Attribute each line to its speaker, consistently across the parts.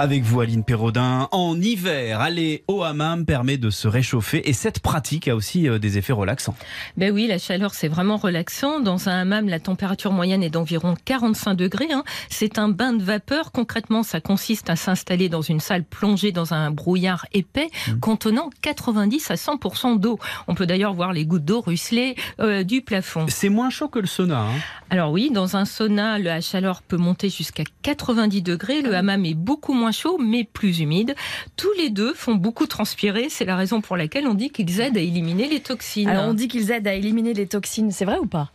Speaker 1: Avec vous, Aline Perraudin, en hiver, aller au hammam permet de se réchauffer et cette pratique a aussi euh, des effets relaxants.
Speaker 2: Ben oui, la chaleur, c'est vraiment relaxant. Dans un hammam, la température moyenne est d'environ 45 degrés. hein. C'est un bain de vapeur. Concrètement, ça consiste à s'installer dans une salle plongée dans un brouillard épais contenant 90 à 100% d'eau. On peut d'ailleurs voir les gouttes d'eau ruisseler euh, du plafond.
Speaker 1: C'est moins chaud que le sauna. hein.
Speaker 2: Alors oui, dans un sauna, la chaleur peut monter jusqu'à 90 degrés. Le hammam est beaucoup moins chaud, mais plus humide. Tous les deux font beaucoup transpirer. C'est la raison pour laquelle on dit qu'ils aident à éliminer les toxines.
Speaker 3: Alors on dit qu'ils aident à éliminer les toxines, c'est vrai ou pas?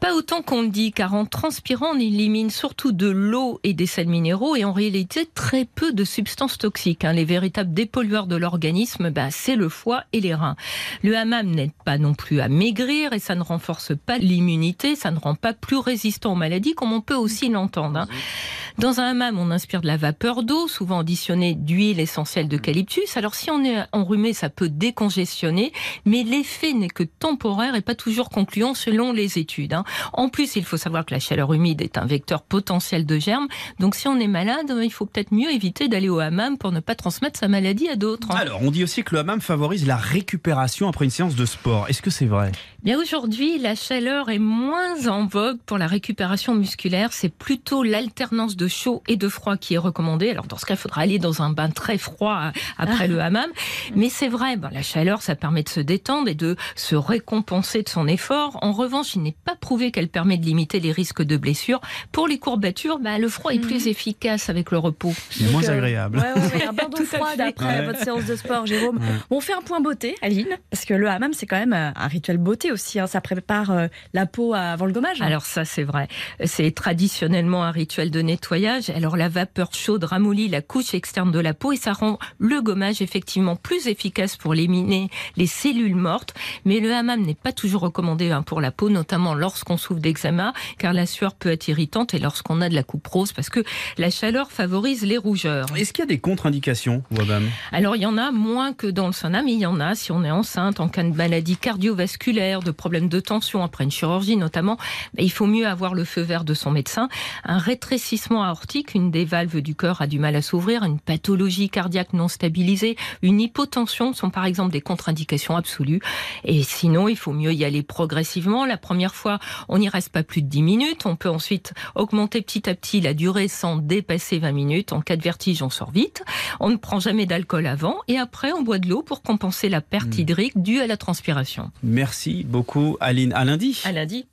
Speaker 2: Pas autant qu'on le dit, car en transpirant, on élimine surtout de l'eau et des sels minéraux et en réalité très peu de substances toxiques. hein. Les véritables dépollueurs de l'organisme, bah, c'est le foie et les reins. Le hammam n'aide pas non plus à maigrir et ça ne renforce pas l'immunité, ça ne rend pas plus résistant aux maladies comme on peut aussi l'entendre. hein. Dans un hammam, on inspire de la vapeur d'eau, souvent additionnée d'huile essentielle d'eucalyptus. Alors si on est enrhumé, ça peut décongestionner, mais l'effet n'est que temporaire et pas toujours concluant selon les études. hein. En plus, il faut savoir que la chaleur humide est un vecteur potentiel de germes. Donc si on est malade, il faut peut-être mieux éviter d'aller au hammam pour ne pas transmettre sa maladie à d'autres. hein.
Speaker 1: Alors, on dit aussi que le hammam favorise la récupération après une séance de sport. Est-ce que c'est vrai?
Speaker 2: Bien aujourd'hui, la chaleur est moins en vogue pour la récupération musculaire. C'est plutôt l'alternance de chaud et de froid qui est recommandée. Alors dans ce cas, il faudra aller dans un bain très froid euh, après le hammam. Mais c'est vrai, ben, la chaleur, ça permet de se détendre et de se récompenser de son effort. En revanche, il n'est pas prouvé qu'elle permet de limiter les risques de blessures. Pour les courbatures, ben, le froid est plus efficace avec le repos.
Speaker 1: C'est moins
Speaker 3: euh,
Speaker 1: agréable.
Speaker 3: Ouais, ouais, ouais, un bain d'eau
Speaker 2: Tout à
Speaker 3: froide
Speaker 2: fait.
Speaker 3: après
Speaker 1: Ouais.
Speaker 3: votre séance de sport, Jérôme.
Speaker 1: Ouais.
Speaker 3: Bon, on fait un point beauté, Aline, parce que le hammam, c'est quand même euh, un rituel beauté aussi. hein. Ça prépare euh, la peau avant le gommage.
Speaker 2: Alors ça, c'est vrai. C'est traditionnellement un rituel de nettoyage. Alors la vapeur chaude ramollit la couche externe de la peau et ça rend le gommage effectivement plus efficace pour éliminer les cellules mortes. Mais le hammam n'est pas toujours recommandé hein, pour la peau, notamment lorsqu'on souffre d'eczéma, car la sueur peut être irritante et lorsqu'on a de la coupe rose, parce que la chaleur favorise les rougeurs.
Speaker 1: Est-ce qu'il y a des contre-indications hammam?
Speaker 2: Alors il y en a moins que dans le sauna, mais il y en a si on est enceinte, en cas de maladie cardiovasculaire, de problèmes de tension après une chirurgie notamment, ben, il faut mieux avoir le feu vert de son médecin. Un rétrécissement aortique, une des valves du cœur a du mal à s'ouvrir, une pathologie cardiaque non stabilisée, une hypotension sont par exemple des contre-indications absolues. Et sinon, il faut mieux y aller progressivement. La première fois, on n'y reste pas plus de 10 minutes. On peut ensuite augmenter petit à petit la durée sans dépasser 20 minutes. En cas de vertige, on sort vite. On ne prend jamais d'alcool avant et après on boit de l'eau pour compenser la perte hydrique due à la transpiration.
Speaker 1: Merci beaucoup, Aline. À lundi.
Speaker 2: À lundi.